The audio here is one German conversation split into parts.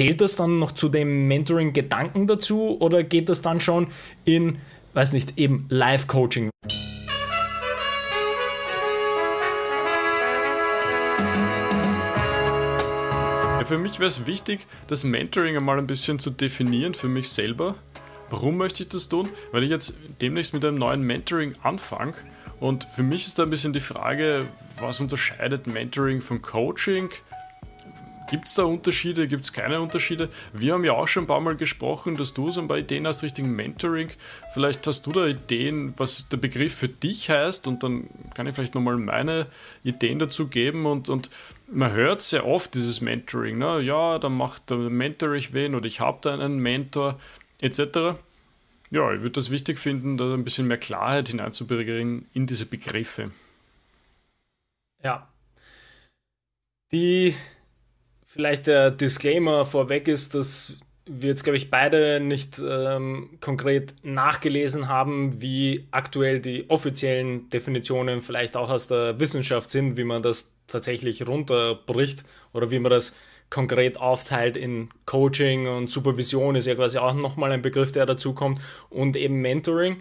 zählt das dann noch zu dem Mentoring-Gedanken dazu oder geht das dann schon in, weiß nicht, eben Live-Coaching? für mich wäre es wichtig, das Mentoring einmal ein bisschen zu definieren für mich selber. Warum möchte ich das tun? Weil ich jetzt demnächst mit einem neuen Mentoring anfange. Und für mich ist da ein bisschen die Frage, was unterscheidet Mentoring von Coaching? Gibt es da Unterschiede? Gibt es keine Unterschiede? Wir haben ja auch schon ein paar Mal gesprochen, dass du so ein paar Ideen hast Richtung Mentoring. Vielleicht hast du da Ideen, was der Begriff für dich heißt und dann kann ich vielleicht nochmal meine Ideen dazu geben und, und man hört sehr oft dieses Mentoring. Ne? Ja, dann macht, dann mentor ich wen oder ich habe da einen Mentor etc. Ja, ich würde das wichtig finden, da ein bisschen mehr Klarheit hineinzubringen in diese Begriffe. Ja. Die vielleicht der Disclaimer vorweg ist, dass wir jetzt, glaube ich, beide nicht ähm, konkret nachgelesen haben, wie aktuell die offiziellen Definitionen vielleicht auch aus der Wissenschaft sind, wie man das tatsächlich runterbricht oder wie man das konkret aufteilt in Coaching und Supervision ist ja quasi auch nochmal ein Begriff, der dazukommt und eben Mentoring.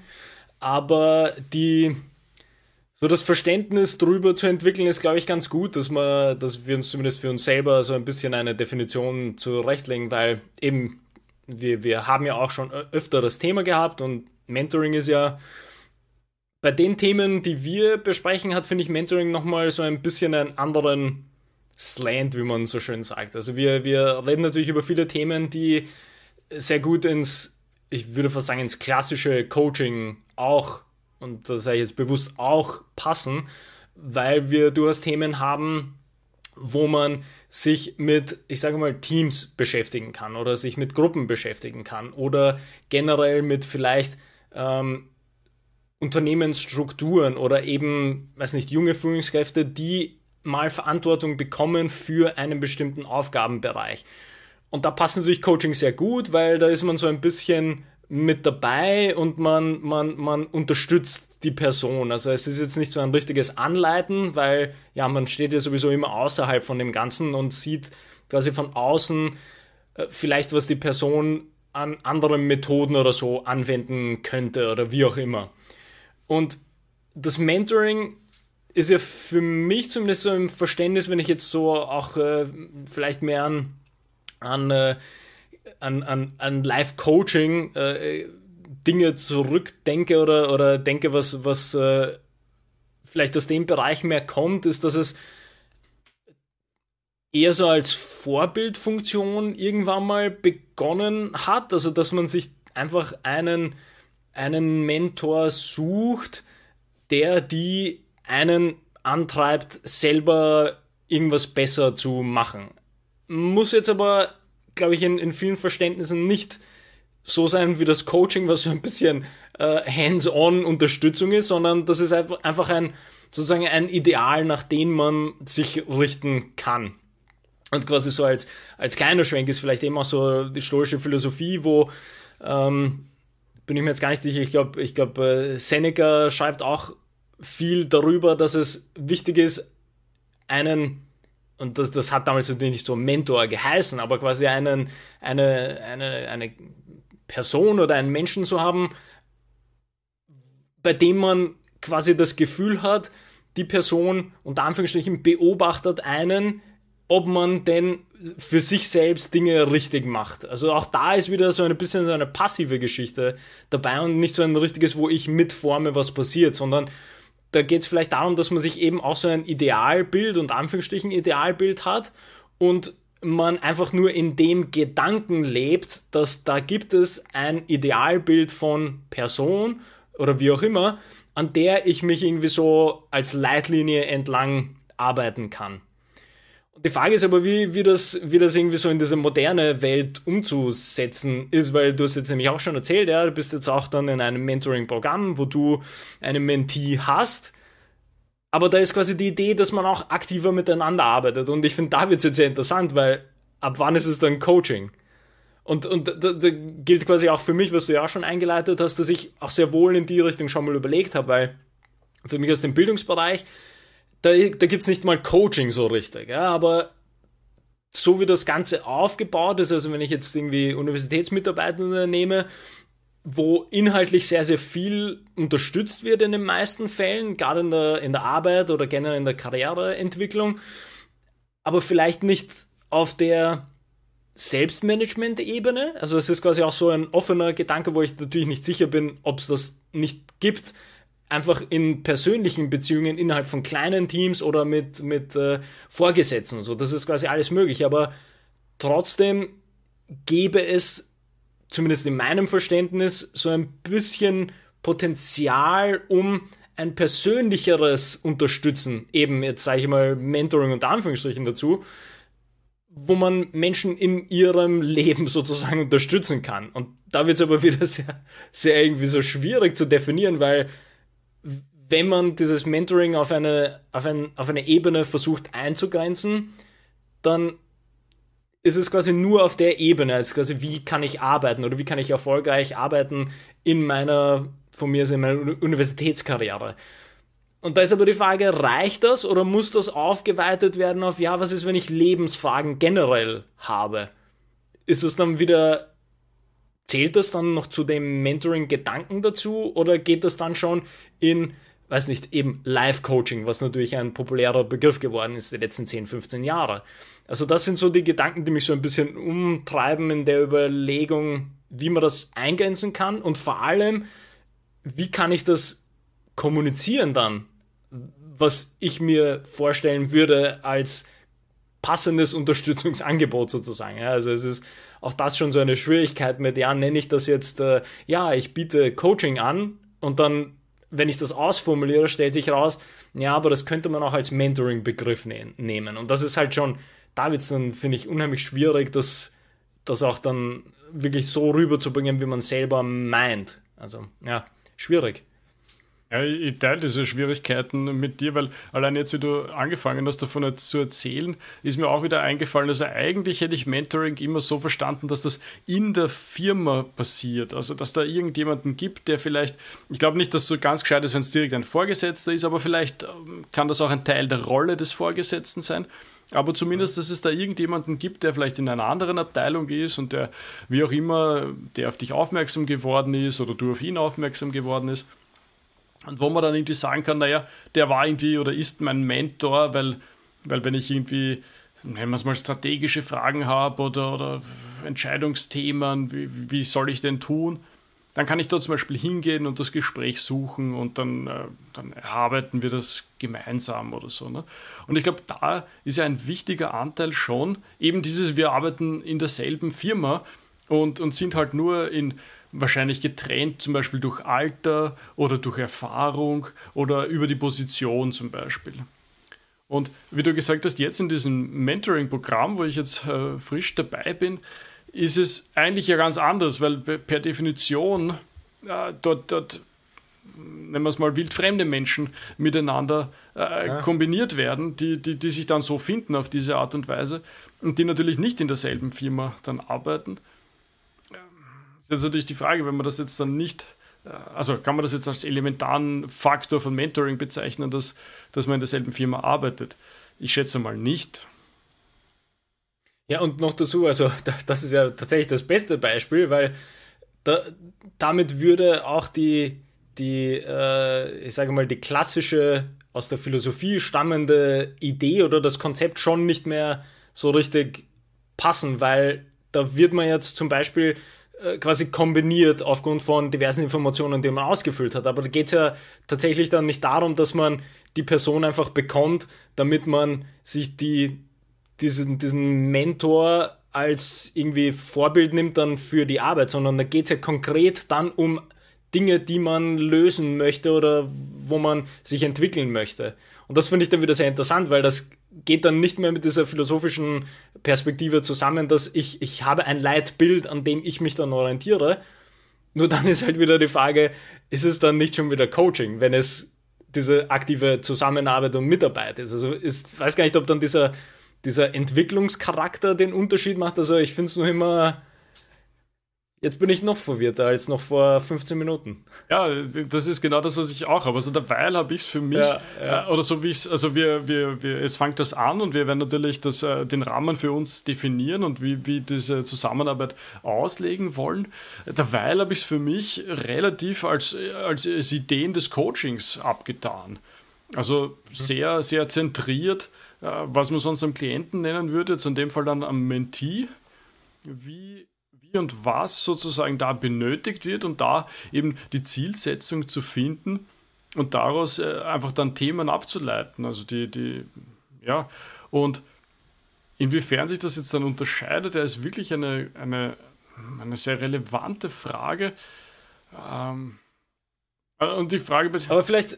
Aber die so das Verständnis drüber zu entwickeln ist, glaube ich, ganz gut, dass man, dass wir uns zumindest für uns selber so ein bisschen eine Definition zurechtlegen, weil eben wir, wir haben ja auch schon öfter das Thema gehabt und Mentoring ist ja bei den Themen, die wir besprechen, hat, finde ich, Mentoring nochmal so ein bisschen einen anderen Slant, wie man so schön sagt. Also wir, wir reden natürlich über viele Themen, die sehr gut ins, ich würde fast sagen, ins klassische Coaching auch, und das sage ich jetzt bewusst auch, passen, weil wir durchaus Themen haben, wo man sich mit, ich sage mal, Teams beschäftigen kann oder sich mit Gruppen beschäftigen kann oder generell mit vielleicht ähm, Unternehmensstrukturen oder eben, weiß nicht, junge Führungskräfte, die mal Verantwortung bekommen für einen bestimmten Aufgabenbereich. Und da passt natürlich Coaching sehr gut, weil da ist man so ein bisschen mit dabei und man, man, man unterstützt die Person. Also es ist jetzt nicht so ein richtiges Anleiten, weil ja, man steht ja sowieso immer außerhalb von dem Ganzen und sieht quasi von außen äh, vielleicht, was die Person an anderen Methoden oder so anwenden könnte oder wie auch immer. Und das Mentoring ist ja für mich zumindest so im Verständnis, wenn ich jetzt so auch äh, vielleicht mehr an, an, äh, an, an, an Live-Coaching äh, Dinge zurückdenke oder, oder denke, was, was äh, vielleicht aus dem Bereich mehr kommt, ist, dass es eher so als Vorbildfunktion irgendwann mal begonnen hat. Also, dass man sich einfach einen einen Mentor sucht, der die einen antreibt, selber irgendwas besser zu machen. Muss jetzt aber, glaube ich, in, in vielen Verständnissen nicht so sein wie das Coaching, was so ein bisschen äh, hands-on Unterstützung ist, sondern das ist einfach ein sozusagen ein Ideal, nach dem man sich richten kann. Und quasi so als, als kleiner Schwenk ist vielleicht eben auch so die stoische Philosophie, wo ähm, bin ich mir jetzt gar nicht sicher. Ich glaube, ich glaub, äh, Seneca schreibt auch viel darüber, dass es wichtig ist, einen, und das, das hat damals natürlich nicht so Mentor geheißen, aber quasi einen, eine, eine, eine Person oder einen Menschen zu haben, bei dem man quasi das Gefühl hat, die Person unter Anführungsstrichen beobachtet einen, ob man denn für sich selbst Dinge richtig macht. Also auch da ist wieder so ein bisschen so eine passive Geschichte dabei und nicht so ein richtiges, wo ich mitforme, was passiert, sondern da geht es vielleicht darum, dass man sich eben auch so ein Idealbild und Anführungsstrichen Idealbild hat und man einfach nur in dem Gedanken lebt, dass da gibt es ein Idealbild von Person oder wie auch immer, an der ich mich irgendwie so als Leitlinie entlang arbeiten kann. Die Frage ist aber, wie, wie, das, wie das irgendwie so in diese moderne Welt umzusetzen ist, weil du hast jetzt nämlich auch schon erzählt, ja, du bist jetzt auch dann in einem Mentoring-Programm, wo du einen Mentee hast. Aber da ist quasi die Idee, dass man auch aktiver miteinander arbeitet. Und ich finde, da wird es jetzt sehr interessant, weil ab wann ist es dann Coaching? Und, und da, da gilt quasi auch für mich, was du ja auch schon eingeleitet hast, dass ich auch sehr wohl in die Richtung schon mal überlegt habe, weil für mich aus dem Bildungsbereich da, da gibt es nicht mal Coaching so richtig, ja, aber so wie das Ganze aufgebaut ist, also wenn ich jetzt irgendwie Universitätsmitarbeitende nehme, wo inhaltlich sehr, sehr viel unterstützt wird in den meisten Fällen, gerade in der, in der Arbeit oder generell in der Karriereentwicklung, aber vielleicht nicht auf der Selbstmanagement-Ebene. Also es ist quasi auch so ein offener Gedanke, wo ich natürlich nicht sicher bin, ob es das nicht gibt. Einfach in persönlichen Beziehungen innerhalb von kleinen Teams oder mit, mit äh, Vorgesetzten und so. Das ist quasi alles möglich. Aber trotzdem gäbe es, zumindest in meinem Verständnis, so ein bisschen Potenzial, um ein persönlicheres Unterstützen, eben jetzt sage ich mal Mentoring und Anführungsstrichen dazu, wo man Menschen in ihrem Leben sozusagen unterstützen kann. Und da wird es aber wieder sehr, sehr irgendwie so schwierig zu definieren, weil wenn man dieses Mentoring auf eine, auf, ein, auf eine Ebene versucht einzugrenzen, dann ist es quasi nur auf der Ebene, als quasi wie kann ich arbeiten oder wie kann ich erfolgreich arbeiten in meiner, von mir aus in meiner Universitätskarriere. Und da ist aber die Frage, reicht das oder muss das aufgeweitet werden auf, ja, was ist, wenn ich Lebensfragen generell habe? Ist es dann wieder, zählt das dann noch zu dem Mentoring-Gedanken dazu oder geht das dann schon in, weiß nicht, eben Life-Coaching, was natürlich ein populärer Begriff geworden ist die letzten 10, 15 Jahre? Also das sind so die Gedanken, die mich so ein bisschen umtreiben in der Überlegung, wie man das eingrenzen kann und vor allem, wie kann ich das kommunizieren dann, was ich mir vorstellen würde als passendes Unterstützungsangebot sozusagen. Also es ist auch das schon so eine Schwierigkeit mit, ja, nenne ich das jetzt, äh, ja, ich biete Coaching an und dann, wenn ich das ausformuliere, stellt sich raus, ja, aber das könnte man auch als Mentoring-Begriff ne nehmen. Und das ist halt schon, da wird dann, finde ich, unheimlich schwierig, das, das auch dann wirklich so rüberzubringen, wie man selber meint. Also, ja, schwierig. Ja, ich teile diese Schwierigkeiten mit dir, weil allein jetzt, wie du angefangen hast, davon jetzt zu erzählen, ist mir auch wieder eingefallen, also eigentlich hätte ich Mentoring immer so verstanden, dass das in der Firma passiert. Also, dass da irgendjemanden gibt, der vielleicht, ich glaube nicht, dass es so ganz gescheit ist, wenn es direkt ein Vorgesetzter ist, aber vielleicht ähm, kann das auch ein Teil der Rolle des Vorgesetzten sein. Aber zumindest, dass es da irgendjemanden gibt, der vielleicht in einer anderen Abteilung ist und der, wie auch immer, der auf dich aufmerksam geworden ist oder du auf ihn aufmerksam geworden ist und wo man dann irgendwie sagen kann, naja, der war irgendwie oder ist mein Mentor, weil, weil wenn ich irgendwie, nennen wir es mal, strategische Fragen habe oder, oder Entscheidungsthemen, wie, wie soll ich denn tun, dann kann ich da zum Beispiel hingehen und das Gespräch suchen und dann, äh, dann erarbeiten wir das gemeinsam oder so. Ne? Und ich glaube, da ist ja ein wichtiger Anteil schon eben dieses, wir arbeiten in derselben Firma und, und sind halt nur in wahrscheinlich getrennt, zum Beispiel durch Alter oder durch Erfahrung oder über die Position zum Beispiel. Und wie du gesagt hast, jetzt in diesem Mentoring-Programm, wo ich jetzt äh, frisch dabei bin, ist es eigentlich ja ganz anders, weil per Definition äh, dort, dort, nennen wir es mal, wildfremde Menschen miteinander äh, ja. kombiniert werden, die, die, die sich dann so finden auf diese Art und Weise und die natürlich nicht in derselben Firma dann arbeiten ist jetzt natürlich die Frage, wenn man das jetzt dann nicht, äh, also kann man das jetzt als elementaren Faktor von Mentoring bezeichnen, dass, dass man in derselben Firma arbeitet? Ich schätze mal nicht. Ja, und noch dazu, also das ist ja tatsächlich das beste Beispiel, weil da, damit würde auch die, die äh, ich sage mal, die klassische, aus der Philosophie stammende Idee oder das Konzept schon nicht mehr so richtig passen, weil da wird man jetzt zum Beispiel quasi kombiniert aufgrund von diversen Informationen, die man ausgefüllt hat. Aber da geht es ja tatsächlich dann nicht darum, dass man die Person einfach bekommt, damit man sich die, diesen, diesen Mentor als irgendwie Vorbild nimmt dann für die Arbeit, sondern da geht es ja konkret dann um Dinge, die man lösen möchte oder wo man sich entwickeln möchte. Und das finde ich dann wieder sehr interessant, weil das geht dann nicht mehr mit dieser philosophischen Perspektive zusammen, dass ich, ich habe ein Leitbild, an dem ich mich dann orientiere. Nur dann ist halt wieder die Frage, ist es dann nicht schon wieder Coaching, wenn es diese aktive Zusammenarbeit und Mitarbeit ist? Also ich weiß gar nicht, ob dann dieser, dieser Entwicklungscharakter den Unterschied macht. Also ich finde es nur immer, Jetzt bin ich noch verwirrter als noch vor 15 Minuten. Ja, das ist genau das, was ich auch habe. Also derweil habe ich es für mich, ja, ja. Äh, oder so wie ich es, also wir, wir, wir, jetzt fängt das an und wir werden natürlich das, äh, den Rahmen für uns definieren und wie, wie diese Zusammenarbeit auslegen wollen. Derweil habe ich es für mich relativ als, als, als Ideen des Coachings abgetan. Also mhm. sehr, sehr zentriert, äh, was man sonst am Klienten nennen würde, jetzt in dem Fall dann am Mentee. Wie wie und was sozusagen da benötigt wird und da eben die Zielsetzung zu finden und daraus äh, einfach dann Themen abzuleiten. Also die, die, ja, und inwiefern sich das jetzt dann unterscheidet, ja, ist wirklich eine, eine, eine sehr relevante Frage. Ähm, äh, und die Frage. Aber vielleicht,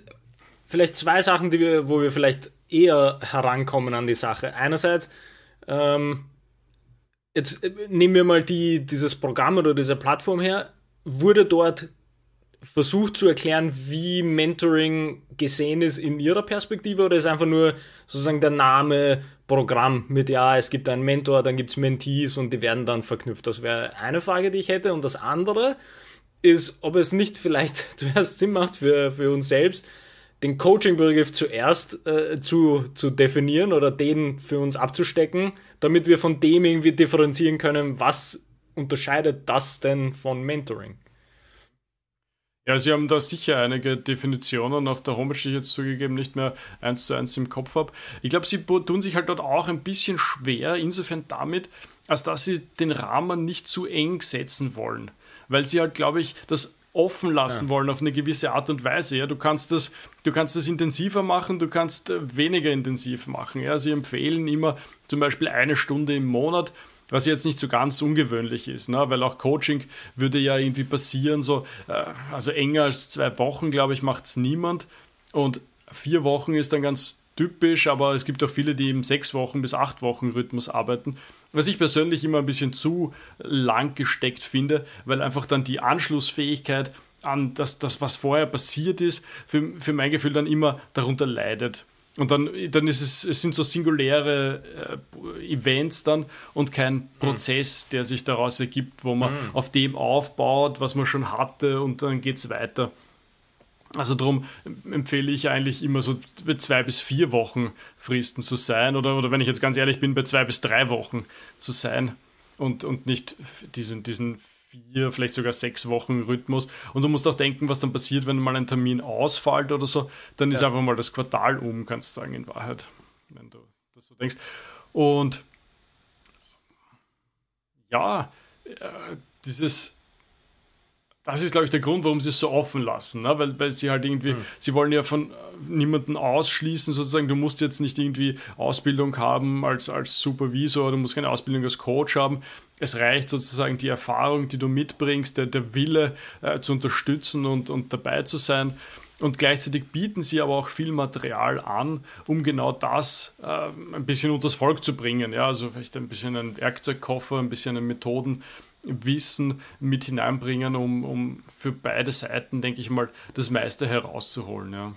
vielleicht zwei Sachen, die wir, wo wir vielleicht eher herankommen an die Sache. Einerseits, ähm, jetzt äh, nehmen wir mal die, dieses Programm oder diese Plattform her, wurde dort versucht zu erklären, wie Mentoring gesehen ist in ihrer Perspektive oder ist einfach nur sozusagen der Name Programm mit, ja, es gibt einen Mentor, dann gibt es Mentees und die werden dann verknüpft. Das wäre eine Frage, die ich hätte. Und das andere ist, ob es nicht vielleicht zuerst Sinn macht für, für uns selbst, den Coaching-Begriff zuerst äh, zu, zu definieren oder den für uns abzustecken, damit wir von dem irgendwie differenzieren können, was unterscheidet das denn von Mentoring? Ja, Sie haben da sicher einige Definitionen auf der Homepage, die ich jetzt zugegeben nicht mehr eins zu eins im Kopf habe. Ich glaube, Sie tun sich halt dort auch ein bisschen schwer, insofern damit, als dass Sie den Rahmen nicht zu eng setzen wollen. Weil Sie halt, glaube ich, das offen lassen ja. wollen auf eine gewisse Art und Weise. Ja, du kannst das, du kannst das intensiver machen, du kannst äh, weniger intensiv machen. Ja, sie empfehlen immer zum Beispiel eine Stunde im Monat, was jetzt nicht so ganz ungewöhnlich ist, ne? weil auch Coaching würde ja irgendwie passieren, so, äh, also enger als zwei Wochen, glaube ich, macht es niemand. Und vier Wochen ist dann ganz typisch, aber es gibt auch viele, die im sechs Wochen bis acht Wochen Rhythmus arbeiten. Was ich persönlich immer ein bisschen zu lang gesteckt finde, weil einfach dann die Anschlussfähigkeit an das, das was vorher passiert ist, für, für mein Gefühl dann immer darunter leidet. Und dann, dann ist es, es sind so singuläre äh, Events dann und kein hm. Prozess, der sich daraus ergibt, wo man mhm. auf dem aufbaut, was man schon hatte und dann geht es weiter. Also darum empfehle ich eigentlich immer so bei zwei bis vier Wochen Fristen zu sein oder, oder wenn ich jetzt ganz ehrlich bin, bei zwei bis drei Wochen zu sein und, und nicht diesen, diesen vier, vielleicht sogar sechs Wochen Rhythmus. Und du musst auch denken, was dann passiert, wenn mal ein Termin ausfällt oder so, dann ist einfach mal das Quartal um, kannst du sagen, in Wahrheit, wenn du das so denkst. Und ja, äh, dieses das ist, glaube ich, der Grund, warum sie es so offen lassen, ne? weil, weil sie halt irgendwie, mhm. sie wollen ja von äh, niemanden ausschließen, sozusagen, du musst jetzt nicht irgendwie Ausbildung haben als, als Supervisor, du musst keine Ausbildung als Coach haben. Es reicht sozusagen die Erfahrung, die du mitbringst, der, der Wille äh, zu unterstützen und, und dabei zu sein. Und gleichzeitig bieten sie aber auch viel Material an, um genau das äh, ein bisschen unter das Volk zu bringen. Ja, also vielleicht ein bisschen ein Werkzeugkoffer, ein bisschen eine Methoden Wissen mit hineinbringen, um, um für beide Seiten, denke ich mal, das meiste herauszuholen. Ja.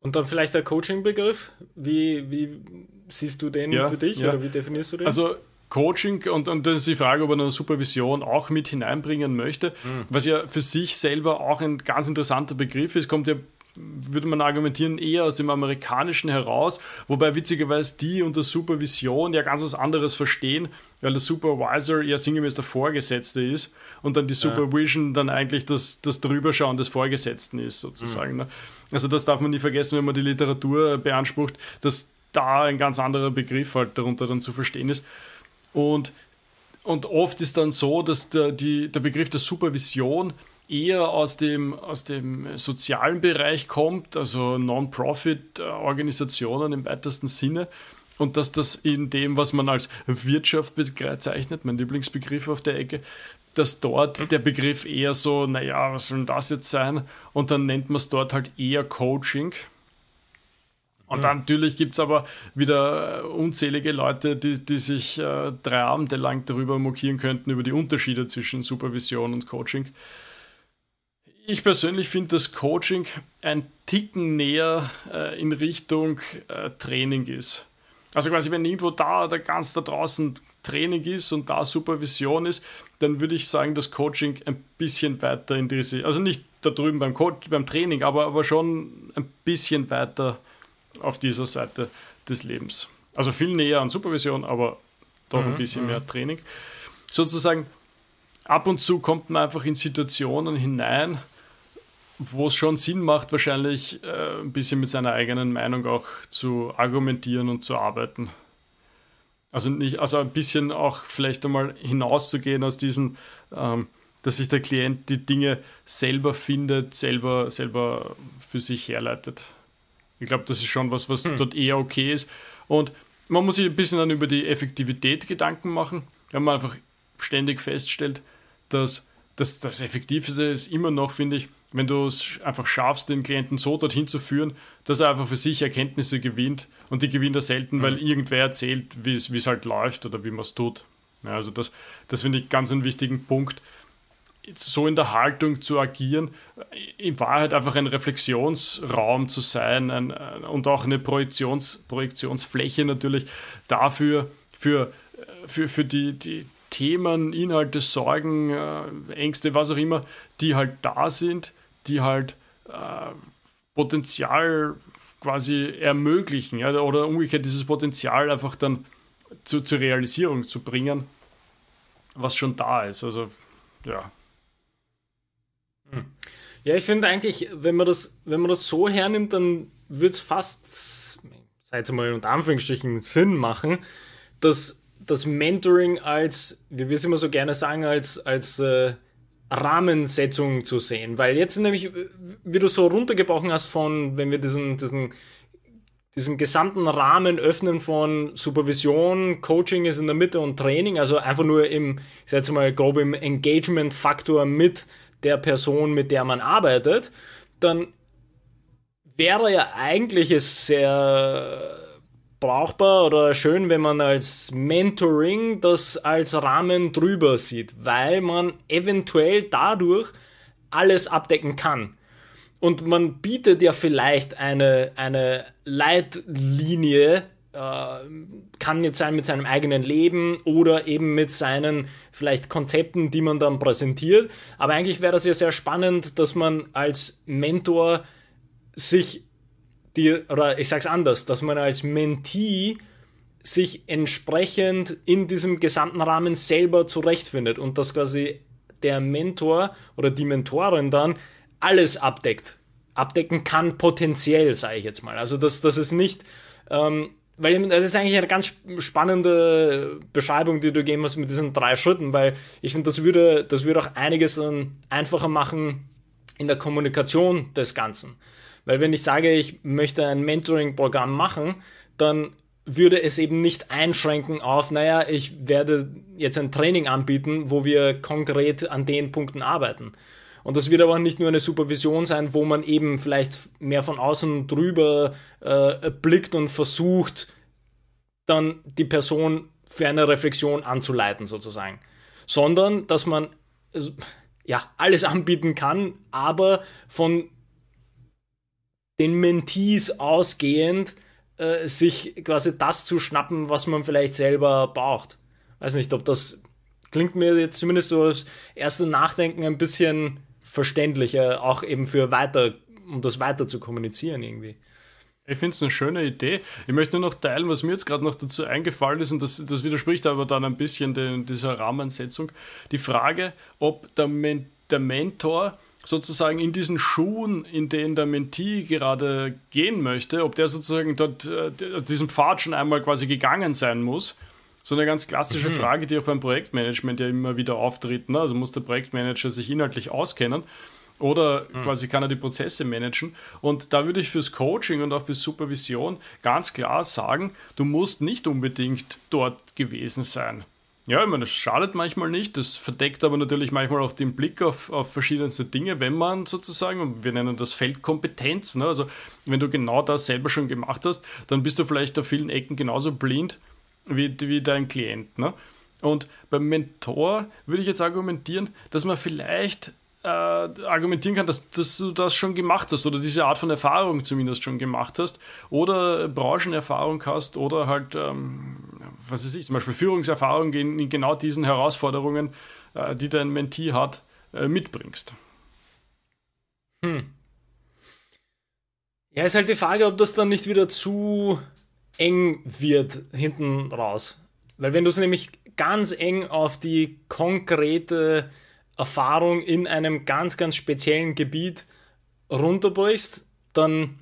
Und dann vielleicht der Coaching-Begriff. Wie, wie siehst du den ja, für dich ja. oder wie definierst du den? Also Coaching und, und das ist die Frage, ob er eine Supervision auch mit hineinbringen möchte, mhm. was ja für sich selber auch ein ganz interessanter Begriff ist, kommt ja würde man argumentieren, eher aus dem Amerikanischen heraus, wobei witzigerweise die unter Supervision ja ganz was anderes verstehen, weil der Supervisor ja sinngemäß der Vorgesetzte ist und dann die Supervision ja. dann eigentlich das, das Drüberschauen des Vorgesetzten ist, sozusagen. Mhm. Ne? Also das darf man nie vergessen, wenn man die Literatur beansprucht, dass da ein ganz anderer Begriff halt darunter dann zu verstehen ist. Und, und oft ist dann so, dass der, die, der Begriff der Supervision eher aus dem, aus dem sozialen Bereich kommt, also Non-Profit-Organisationen im weitesten Sinne. Und dass das in dem, was man als Wirtschaft bezeichnet, mein Lieblingsbegriff auf der Ecke, dass dort der Begriff eher so, naja, was soll denn das jetzt sein? Und dann nennt man es dort halt eher Coaching. Und dann natürlich gibt es aber wieder unzählige Leute, die, die sich äh, drei Abende lang darüber mokieren könnten, über die Unterschiede zwischen Supervision und Coaching ich persönlich finde das Coaching ein Ticken näher äh, in Richtung äh, Training ist. Also quasi, wenn irgendwo da, da ganz da draußen Training ist und da Supervision ist, dann würde ich sagen, dass Coaching ein bisschen weiter in diese, also nicht da drüben beim, Coach, beim Training, aber, aber schon ein bisschen weiter auf dieser Seite des Lebens. Also viel näher an Supervision, aber doch mhm, ein bisschen mehr mhm. Training. Sozusagen, ab und zu kommt man einfach in Situationen hinein, wo es schon Sinn macht, wahrscheinlich äh, ein bisschen mit seiner eigenen Meinung auch zu argumentieren und zu arbeiten. Also nicht, also ein bisschen auch vielleicht einmal hinauszugehen aus diesen, ähm, dass sich der Klient die Dinge selber findet, selber, selber für sich herleitet. Ich glaube, das ist schon was, was hm. dort eher okay ist. Und man muss sich ein bisschen dann über die Effektivität Gedanken machen, wenn man einfach ständig feststellt, dass das, das Effektivste ist immer noch, finde ich, wenn du es einfach schaffst, den Klienten so dorthin zu führen, dass er einfach für sich Erkenntnisse gewinnt und die gewinnt er selten, mhm. weil irgendwer erzählt, wie es halt läuft oder wie man es tut. Ja, also das, das finde ich ganz einen wichtigen Punkt, so in der Haltung zu agieren, in Wahrheit einfach ein Reflexionsraum zu sein ein, und auch eine Projektions, Projektionsfläche natürlich dafür, für, für, für die, die Themen, Inhalte, Sorgen, äh, Ängste, was auch immer, die halt da sind, die halt äh, Potenzial quasi ermöglichen ja, oder umgekehrt dieses Potenzial einfach dann zu, zur Realisierung zu bringen, was schon da ist. Also ja. Hm. Ja, ich finde eigentlich, wenn man das, wenn man das so hernimmt, dann wird es fast, seit mal unter Anführungsstrichen, Sinn machen, dass das Mentoring als, wie wir es immer so gerne sagen, als, als äh, Rahmensetzung zu sehen. Weil jetzt nämlich, wie du so runtergebrochen hast von, wenn wir diesen, diesen, diesen gesamten Rahmen öffnen von Supervision, Coaching ist in der Mitte und Training, also einfach nur im, ich sag jetzt mal grob im Engagement-Faktor mit der Person, mit der man arbeitet, dann wäre ja eigentlich es sehr brauchbar oder schön, wenn man als Mentoring das als Rahmen drüber sieht, weil man eventuell dadurch alles abdecken kann. Und man bietet ja vielleicht eine, eine Leitlinie, äh, kann jetzt sein mit seinem eigenen Leben oder eben mit seinen vielleicht Konzepten, die man dann präsentiert. Aber eigentlich wäre das ja sehr spannend, dass man als Mentor sich die, oder ich sag's anders, dass man als Mentee sich entsprechend in diesem gesamten Rahmen selber zurechtfindet und dass quasi der Mentor oder die Mentorin dann alles abdeckt. Abdecken kann potenziell, sage ich jetzt mal. Also dass das ist nicht, ähm, weil das ist eigentlich eine ganz spannende Beschreibung, die du geben hast mit diesen drei Schritten, weil ich finde, das würde, das würde auch einiges dann einfacher machen in der Kommunikation des Ganzen. Weil wenn ich sage, ich möchte ein Mentoring-Programm machen, dann würde es eben nicht einschränken auf, naja, ich werde jetzt ein Training anbieten, wo wir konkret an den Punkten arbeiten. Und das wird aber nicht nur eine Supervision sein, wo man eben vielleicht mehr von außen drüber äh, blickt und versucht, dann die Person für eine Reflexion anzuleiten, sozusagen. Sondern, dass man ja alles anbieten kann, aber von den Mentees ausgehend äh, sich quasi das zu schnappen, was man vielleicht selber braucht. Weiß nicht, ob das klingt mir jetzt zumindest so als erste Nachdenken ein bisschen verständlicher, auch eben für weiter, um das weiter zu kommunizieren irgendwie. Ich finde es eine schöne Idee. Ich möchte nur noch teilen, was mir jetzt gerade noch dazu eingefallen ist, und das, das widerspricht aber dann ein bisschen den, dieser Rahmensetzung. Die Frage, ob der, Men der Mentor sozusagen in diesen Schuhen, in denen der Mentee gerade gehen möchte, ob der sozusagen dort äh, diesen Pfad schon einmal quasi gegangen sein muss. So eine ganz klassische mhm. Frage, die auch beim Projektmanagement ja immer wieder auftritt. Ne? Also muss der Projektmanager sich inhaltlich auskennen oder mhm. quasi kann er die Prozesse managen. Und da würde ich fürs Coaching und auch für Supervision ganz klar sagen, du musst nicht unbedingt dort gewesen sein. Ja, ich meine, das schadet manchmal nicht. Das verdeckt aber natürlich manchmal auch den Blick auf, auf verschiedenste Dinge, wenn man sozusagen, wir nennen das Feldkompetenz, ne? also wenn du genau das selber schon gemacht hast, dann bist du vielleicht auf vielen Ecken genauso blind wie, wie dein Klient. Ne? Und beim Mentor würde ich jetzt argumentieren, dass man vielleicht äh, argumentieren kann, dass, dass, du das schon gemacht hast oder diese Art von Erfahrung zumindest schon gemacht hast oder Branchenerfahrung hast oder halt, ähm, was weiß ich, zum Beispiel Führungserfahrung in, genau diesen Herausforderungen, äh, die dein Mentee hat, äh, mitbringst. Hm. Ja, ist halt die Frage, ob das dann nicht wieder zu eng wird hinten raus. Weil wenn du es nämlich ganz eng auf die konkrete Erfahrung in einem ganz, ganz speziellen Gebiet runterbrichst, dann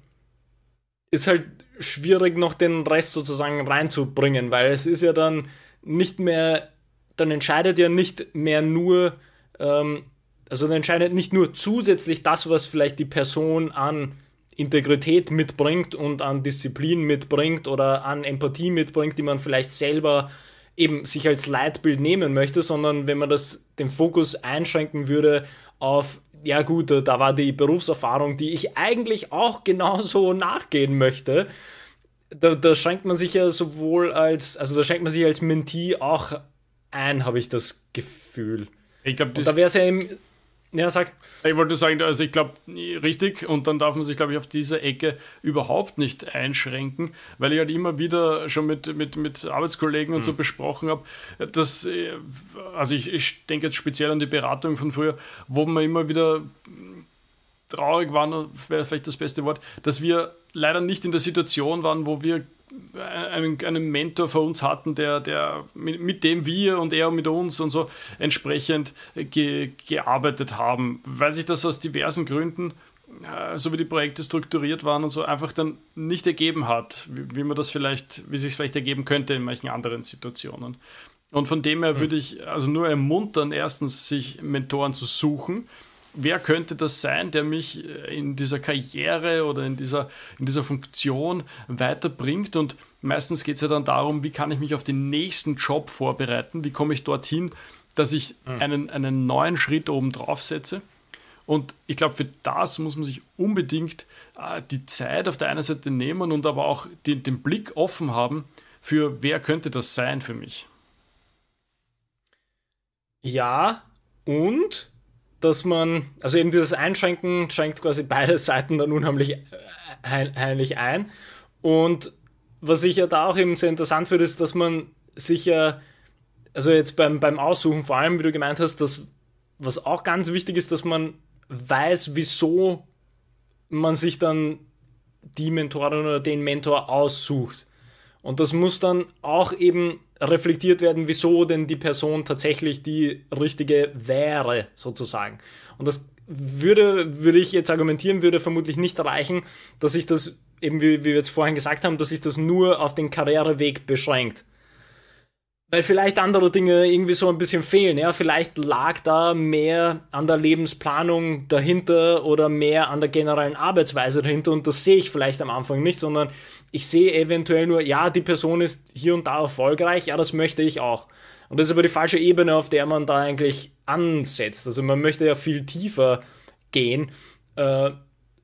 ist halt schwierig, noch den Rest sozusagen reinzubringen, weil es ist ja dann nicht mehr, dann entscheidet ja nicht mehr nur, ähm, also dann entscheidet nicht nur zusätzlich das, was vielleicht die Person an Integrität mitbringt und an Disziplin mitbringt oder an Empathie mitbringt, die man vielleicht selber eben sich als Leitbild nehmen möchte, sondern wenn man das den Fokus einschränken würde auf ja gut, da war die Berufserfahrung, die ich eigentlich auch genauso nachgehen möchte. Da, da schränkt man sich ja sowohl als, also da schränkt man sich als Mentee auch ein, habe ich das Gefühl. Ich glaube, da wäre es ja im, ja, sag. Ich wollte sagen, also ich glaube, richtig, und dann darf man sich, glaube ich, auf diese Ecke überhaupt nicht einschränken, weil ich halt immer wieder schon mit, mit, mit Arbeitskollegen und mhm. so besprochen habe, dass, äh, also ich, ich denke jetzt speziell an die Beratung von früher, wo man immer wieder traurig waren, wäre vielleicht das beste Wort, dass wir leider nicht in der Situation waren, wo wir einen, einen Mentor für uns hatten, der, der mit, mit, dem wir und er mit uns und so entsprechend ge, gearbeitet haben, weil sich das aus diversen Gründen, äh, so wie die Projekte strukturiert waren und so, einfach dann nicht ergeben hat, wie, wie man das vielleicht, wie sich vielleicht ergeben könnte in manchen anderen Situationen. Und von dem her hm. würde ich also nur ermuntern, erstens sich Mentoren zu suchen, wer könnte das sein, der mich äh, in dieser Karriere oder in dieser, in dieser Funktion weiterbringt. Und meistens geht es ja dann darum, wie kann ich mich auf den nächsten Job vorbereiten, wie komme ich dorthin, dass ich mhm. einen, einen neuen Schritt oben drauf setze. Und ich glaube, für das muss man sich unbedingt äh, die Zeit auf der einen Seite nehmen und aber auch den, den Blick offen haben für, wer könnte das sein für mich. Ja, und dass man, also eben dieses Einschränken schränkt quasi beide Seiten dann unheimlich heimlich ein. Und was ich ja da auch eben sehr interessant finde, ist, dass man sich ja, also jetzt beim, beim Aussuchen vor allem, wie du gemeint hast, dass was auch ganz wichtig ist, dass man weiß, wieso man sich dann die Mentorin oder den Mentor aussucht. Und das muss dann auch eben reflektiert werden, wieso denn die Person tatsächlich die richtige wäre, sozusagen. Und das würde, würde ich jetzt argumentieren, würde vermutlich nicht reichen, dass sich das, eben wie, wie wir jetzt vorhin gesagt haben, dass sich das nur auf den Karriereweg beschränkt weil vielleicht andere Dinge irgendwie so ein bisschen fehlen. Ja, vielleicht lag da mehr an der Lebensplanung dahinter oder mehr an der generellen Arbeitsweise dahinter und das sehe ich vielleicht am Anfang nicht, sondern ich sehe eventuell nur, ja, die Person ist hier und da erfolgreich, ja, das möchte ich auch. Und das ist aber die falsche Ebene, auf der man da eigentlich ansetzt. Also man möchte ja viel tiefer gehen, äh,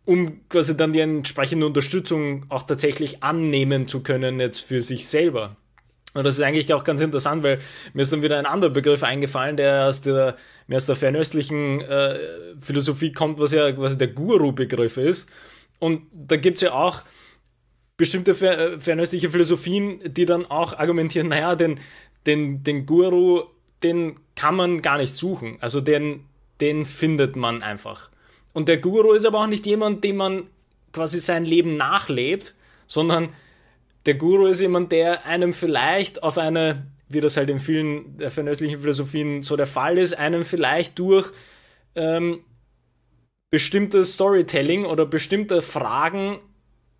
um quasi dann die entsprechende Unterstützung auch tatsächlich annehmen zu können jetzt für sich selber. Und das ist eigentlich auch ganz interessant, weil mir ist dann wieder ein anderer Begriff eingefallen, der aus der, mehr aus der fernöstlichen äh, Philosophie kommt, was ja quasi der Guru-Begriff ist. Und da gibt es ja auch bestimmte fer fernöstliche Philosophien, die dann auch argumentieren, naja, den, den, den Guru, den kann man gar nicht suchen. Also den, den findet man einfach. Und der Guru ist aber auch nicht jemand, dem man quasi sein Leben nachlebt, sondern der Guru ist jemand, der einem vielleicht auf eine, wie das halt in vielen der fernöstlichen Philosophien so der Fall ist, einem vielleicht durch ähm, bestimmtes Storytelling oder bestimmte Fragen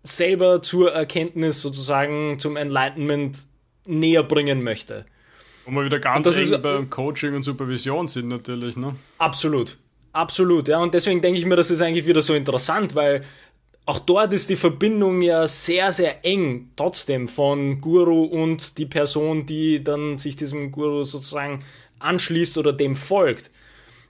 selber zur Erkenntnis sozusagen zum Enlightenment näher bringen möchte. Wo wir wieder ganz eng ist, beim Coaching und Supervision sind natürlich, ne? Absolut. Absolut, ja. Und deswegen denke ich mir, das ist eigentlich wieder so interessant, weil auch dort ist die Verbindung ja sehr, sehr eng trotzdem von Guru und die Person, die dann sich diesem Guru sozusagen anschließt oder dem folgt.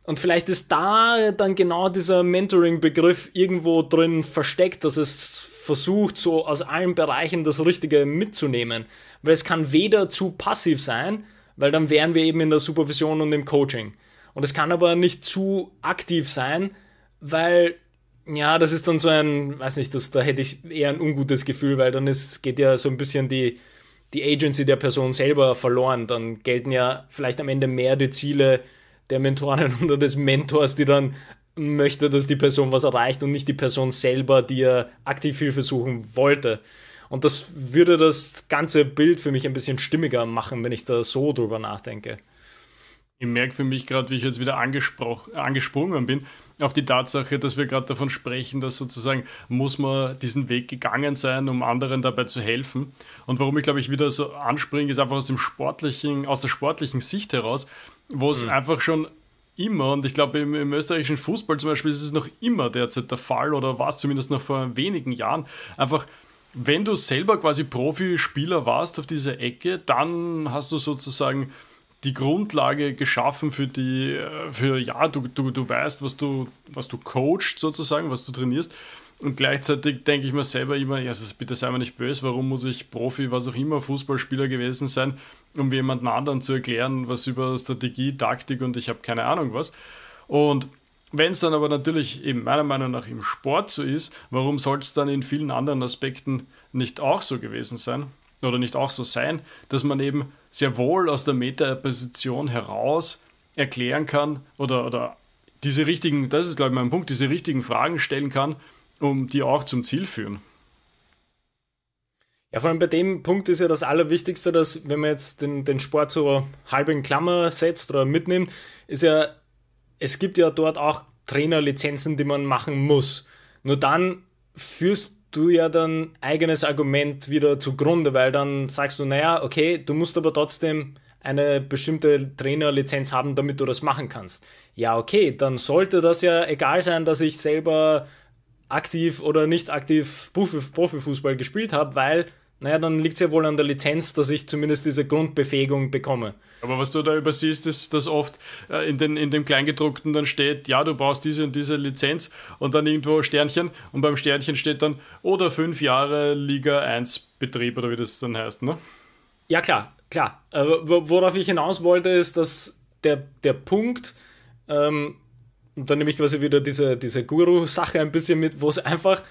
Und vielleicht ist da dann genau dieser Mentoring-Begriff irgendwo drin versteckt, dass es versucht, so aus allen Bereichen das Richtige mitzunehmen. Weil es kann weder zu passiv sein, weil dann wären wir eben in der Supervision und im Coaching. Und es kann aber nicht zu aktiv sein, weil ja, das ist dann so ein, weiß nicht, das, da hätte ich eher ein ungutes Gefühl, weil dann ist, geht ja so ein bisschen die, die Agency der Person selber verloren. Dann gelten ja vielleicht am Ende mehr die Ziele der Mentoren oder des Mentors, die dann möchte, dass die Person was erreicht und nicht die Person selber, die er aktiv Hilfe suchen wollte. Und das würde das ganze Bild für mich ein bisschen stimmiger machen, wenn ich da so drüber nachdenke. Ich merke für mich gerade, wie ich jetzt wieder angesprungen bin, auf die Tatsache, dass wir gerade davon sprechen, dass sozusagen muss man diesen Weg gegangen sein, um anderen dabei zu helfen. Und warum ich glaube ich wieder so anspringe, ist einfach aus dem sportlichen, aus der sportlichen Sicht heraus, wo es mhm. einfach schon immer, und ich glaube im, im, österreichischen Fußball zum Beispiel ist es noch immer derzeit der Fall, oder war es zumindest noch vor wenigen Jahren, einfach wenn du selber quasi Profispieler warst auf dieser Ecke, dann hast du sozusagen die Grundlage geschaffen für die, äh, für ja, du, du, du weißt, was du, was du coachst sozusagen, was du trainierst. Und gleichzeitig denke ich mir selber immer, ja, also bitte sei mir nicht böse, warum muss ich Profi, was auch immer, Fußballspieler gewesen sein, um jemanden anderen zu erklären, was über Strategie, Taktik und ich habe keine Ahnung was. Und wenn es dann aber natürlich eben meiner Meinung nach im Sport so ist, warum soll es dann in vielen anderen Aspekten nicht auch so gewesen sein? oder nicht auch so sein, dass man eben sehr wohl aus der Meta-Position heraus erklären kann oder, oder diese richtigen, das ist glaube ich mein Punkt, diese richtigen Fragen stellen kann, um die auch zum Ziel führen. Ja, vor allem bei dem Punkt ist ja das Allerwichtigste, dass wenn man jetzt den, den Sport so halb in Klammer setzt oder mitnimmt, ist ja, es gibt ja dort auch Trainerlizenzen, die man machen muss. Nur dann führst du ja dann eigenes Argument wieder zugrunde, weil dann sagst du, naja, okay, du musst aber trotzdem eine bestimmte Trainerlizenz haben, damit du das machen kannst. Ja, okay, dann sollte das ja egal sein, dass ich selber aktiv oder nicht aktiv Profifußball gespielt habe, weil naja, dann liegt es ja wohl an der Lizenz, dass ich zumindest diese Grundbefähigung bekomme. Aber was du da übersiehst, ist, dass oft äh, in, den, in dem Kleingedruckten dann steht, ja, du brauchst diese und diese Lizenz und dann irgendwo Sternchen und beim Sternchen steht dann oder fünf Jahre Liga 1 Betrieb oder wie das dann heißt, ne? Ja, klar, klar. Aber worauf ich hinaus wollte, ist, dass der, der Punkt, ähm, und dann nehme ich quasi wieder diese, diese Guru-Sache ein bisschen mit, wo es einfach,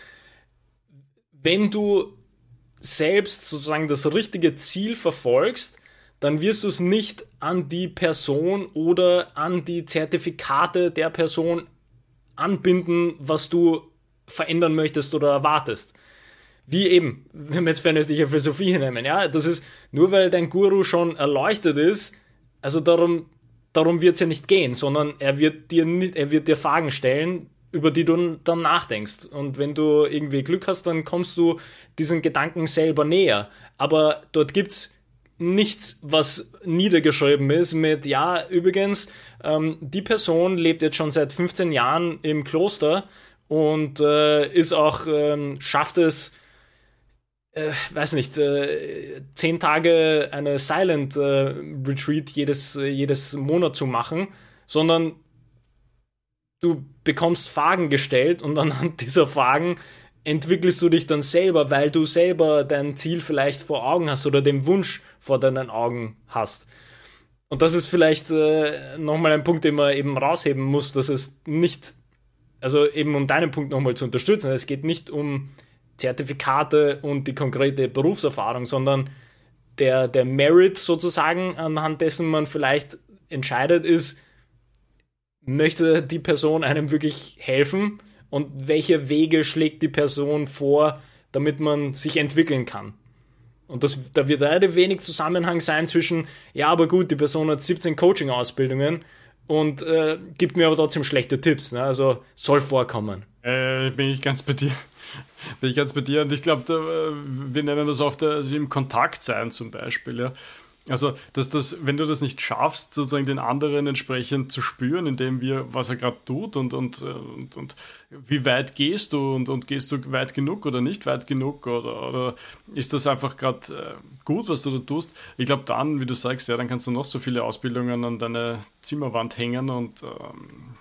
wenn du selbst sozusagen das richtige Ziel verfolgst, dann wirst du es nicht an die Person oder an die Zertifikate der Person anbinden, was du verändern möchtest oder erwartest. Wie eben, wenn wir jetzt fernöstliche Philosophie nehmen, ja, das ist nur weil dein Guru schon erleuchtet ist, also darum, darum wird es ja nicht gehen, sondern er wird dir er wird dir Fragen stellen, über die du dann nachdenkst. Und wenn du irgendwie Glück hast, dann kommst du diesen Gedanken selber näher. Aber dort gibt es nichts, was niedergeschrieben ist mit, ja, übrigens, ähm, die Person lebt jetzt schon seit 15 Jahren im Kloster und äh, ist auch, ähm, schafft es, äh, weiß nicht, äh, zehn Tage eine Silent äh, Retreat jedes, jedes Monat zu machen, sondern du bekommst Fragen gestellt und anhand dieser Fragen entwickelst du dich dann selber, weil du selber dein Ziel vielleicht vor Augen hast oder den Wunsch vor deinen Augen hast. Und das ist vielleicht äh, nochmal ein Punkt, den man eben rausheben muss, dass es nicht, also eben um deinen Punkt nochmal zu unterstützen, es geht nicht um Zertifikate und die konkrete Berufserfahrung, sondern der, der Merit sozusagen, anhand dessen man vielleicht entscheidet, ist, möchte die Person einem wirklich helfen und welche Wege schlägt die Person vor, damit man sich entwickeln kann. Und das, da wird leider wenig Zusammenhang sein zwischen, ja, aber gut, die Person hat 17 Coaching-Ausbildungen und äh, gibt mir aber trotzdem schlechte Tipps. Ne? Also soll vorkommen. Äh, bin ich ganz bei dir. Bin ich ganz bei dir. Und ich glaube, äh, wir nennen das oft also im Kontakt sein zum Beispiel. Ja also, dass das, wenn du das nicht schaffst, sozusagen den anderen entsprechend zu spüren, indem wir, was er gerade tut und, und, und, und wie weit gehst du und, und gehst du weit genug oder nicht weit genug oder, oder ist das einfach gerade äh, gut, was du da tust? Ich glaube, dann, wie du sagst, ja, dann kannst du noch so viele Ausbildungen an deine Zimmerwand hängen und ähm,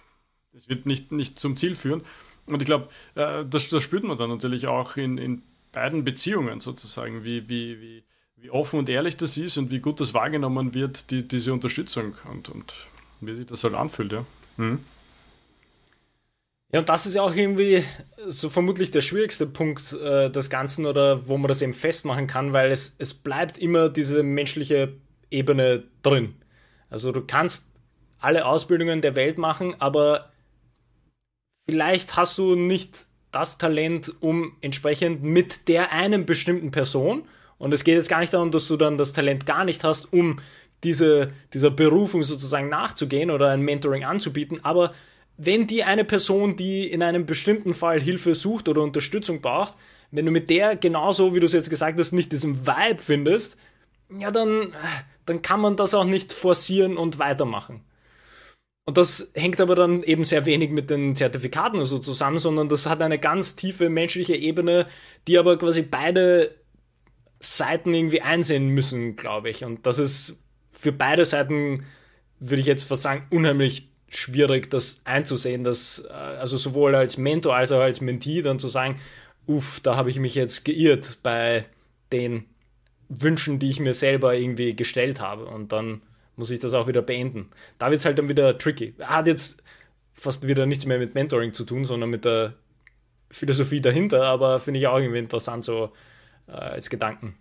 das wird nicht, nicht zum Ziel führen. Und ich glaube, äh, das, das spürt man dann natürlich auch in, in beiden Beziehungen sozusagen, wie, wie, wie wie offen und ehrlich das ist und wie gut das wahrgenommen wird, die, diese Unterstützung und, und wie sich das halt anfühlt, ja. Mhm. Ja, und das ist ja auch irgendwie so vermutlich der schwierigste Punkt äh, des Ganzen oder wo man das eben festmachen kann, weil es, es bleibt immer diese menschliche Ebene drin. Also du kannst alle Ausbildungen der Welt machen, aber vielleicht hast du nicht das Talent, um entsprechend mit der einen bestimmten Person, und es geht jetzt gar nicht darum, dass du dann das Talent gar nicht hast, um diese, dieser Berufung sozusagen nachzugehen oder ein Mentoring anzubieten, aber wenn die eine Person, die in einem bestimmten Fall Hilfe sucht oder Unterstützung braucht, wenn du mit der genauso, wie du es jetzt gesagt hast, nicht diesen Vibe findest, ja, dann, dann kann man das auch nicht forcieren und weitermachen. Und das hängt aber dann eben sehr wenig mit den Zertifikaten so zusammen, sondern das hat eine ganz tiefe menschliche Ebene, die aber quasi beide Seiten irgendwie einsehen müssen, glaube ich. Und das ist für beide Seiten, würde ich jetzt fast sagen, unheimlich schwierig, das einzusehen, dass, äh, also sowohl als Mentor als auch als Mentee dann zu sagen, uff, da habe ich mich jetzt geirrt bei den Wünschen, die ich mir selber irgendwie gestellt habe. Und dann muss ich das auch wieder beenden. Da wird es halt dann wieder tricky. Hat jetzt fast wieder nichts mehr mit Mentoring zu tun, sondern mit der Philosophie dahinter, aber finde ich auch irgendwie interessant so äh, als Gedanken.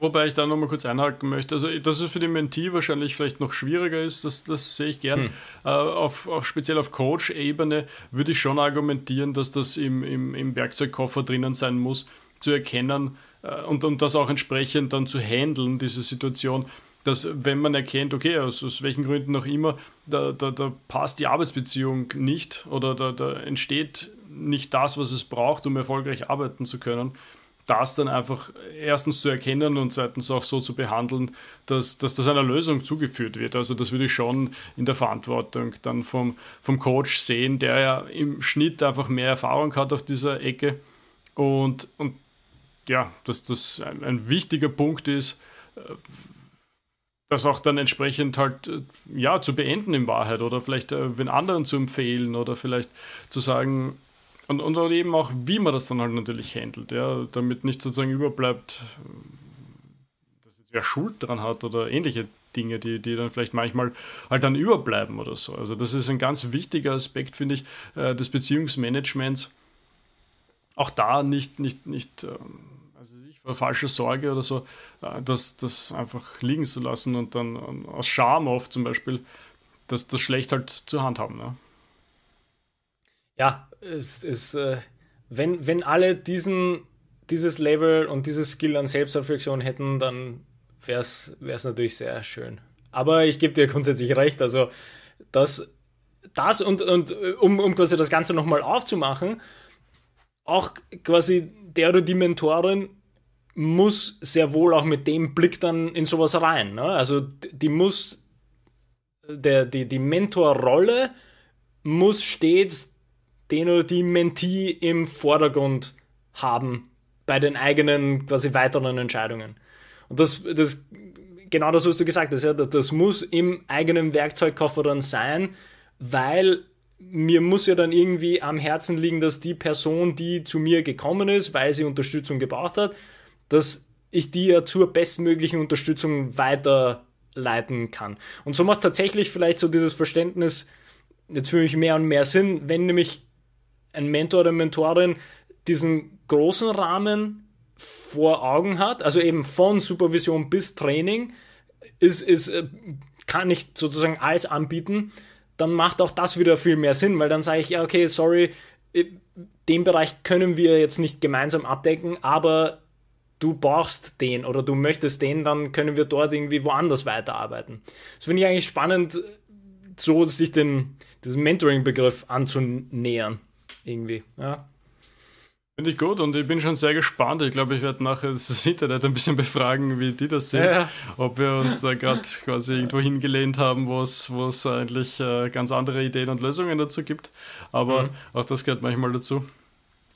Wobei ich da nochmal kurz einhaken möchte. Also, dass es für den Mentee wahrscheinlich vielleicht noch schwieriger ist, das, das sehe ich gern. Hm. Äh, auf, auf, speziell auf Coach-Ebene würde ich schon argumentieren, dass das im, im, im Werkzeugkoffer drinnen sein muss, zu erkennen äh, und, und das auch entsprechend dann zu handeln, diese Situation dass wenn man erkennt, okay, aus, aus welchen Gründen auch immer, da, da, da passt die Arbeitsbeziehung nicht oder da, da entsteht nicht das, was es braucht, um erfolgreich arbeiten zu können, das dann einfach erstens zu erkennen und zweitens auch so zu behandeln, dass, dass das einer Lösung zugeführt wird. Also das würde ich schon in der Verantwortung dann vom, vom Coach sehen, der ja im Schnitt einfach mehr Erfahrung hat auf dieser Ecke und, und ja, dass das ein, ein wichtiger Punkt ist, äh, das auch dann entsprechend halt äh, ja zu beenden in Wahrheit oder vielleicht äh, den anderen zu empfehlen oder vielleicht zu sagen und, und eben auch, wie man das dann halt natürlich handelt, ja, damit nicht sozusagen überbleibt, dass jetzt wer Schuld dran hat oder ähnliche Dinge, die, die dann vielleicht manchmal halt dann überbleiben oder so. Also das ist ein ganz wichtiger Aspekt, finde ich, äh, des Beziehungsmanagements. Auch da nicht, nicht, nicht ähm, falsche Sorge oder so, äh, das, das einfach liegen zu lassen und dann aus Scham oft zum Beispiel das, das schlecht halt zur Hand haben. Ne? Ja, es ist, äh, wenn, wenn alle diesen, dieses Level und dieses Skill an Selbstreflexion hätten, dann wäre es natürlich sehr schön. Aber ich gebe dir grundsätzlich recht, also das, das und, und äh, um, um quasi das Ganze nochmal aufzumachen, auch quasi der oder die Mentorin muss sehr wohl auch mit dem Blick dann in sowas rein. Ne? Also die muss, der, die, die Mentorrolle muss stets den oder die Mentee im Vordergrund haben bei den eigenen quasi weiteren Entscheidungen. Und das, das genau das, was du gesagt hast, ja, das muss im eigenen Werkzeugkoffer dann sein, weil mir muss ja dann irgendwie am Herzen liegen, dass die Person, die zu mir gekommen ist, weil sie Unterstützung gebraucht hat, dass ich die ja zur bestmöglichen Unterstützung weiterleiten kann. Und so macht tatsächlich vielleicht so dieses Verständnis jetzt für mich mehr und mehr Sinn, wenn nämlich ein Mentor oder Mentorin diesen großen Rahmen vor Augen hat, also eben von Supervision bis Training, ist, ist, äh, kann ich sozusagen alles anbieten, dann macht auch das wieder viel mehr Sinn, weil dann sage ich, ja, okay, sorry, äh, den Bereich können wir jetzt nicht gemeinsam abdecken, aber du brauchst den oder du möchtest den, dann können wir dort irgendwie woanders weiterarbeiten. Das finde ich eigentlich spannend, so sich dem, diesem Mentoring-Begriff anzunähern. Irgendwie, ja. Finde ich gut und ich bin schon sehr gespannt. Ich glaube, ich werde nachher das Internet ein bisschen befragen, wie die das sehen. Ja. Ob wir uns da gerade quasi irgendwo hingelehnt haben, wo es, eigentlich äh, ganz andere Ideen und Lösungen dazu gibt. Aber mhm. auch das gehört manchmal dazu.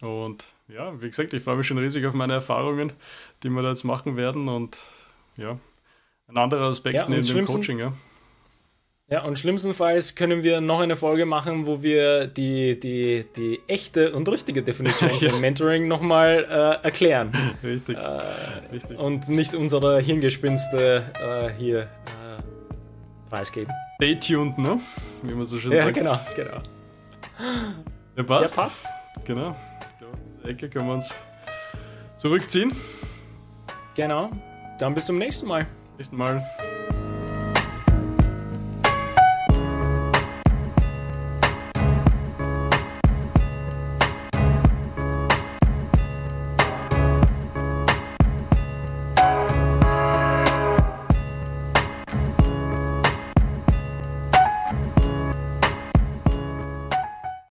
Und ja, wie gesagt, ich freue mich schon riesig auf meine Erfahrungen, die wir da jetzt machen werden. Und ja, ein anderer Aspekt ja, neben dem Coaching, ja. Ja, und schlimmstenfalls können wir noch eine Folge machen, wo wir die, die, die echte und richtige Definition ja. von Mentoring nochmal äh, erklären. Richtig. Äh, Richtig. Und nicht unsere Hirngespinste äh, hier äh, preisgeben. Stay tuned, ne? Wie man so schön ja, sagt. Ja, genau, genau. Ja, passt. Ja, passt. Genau. Ich glaube, auf diese Ecke können wir uns zurückziehen. Genau. Dann bis zum nächsten Mal. Nächsten Mal.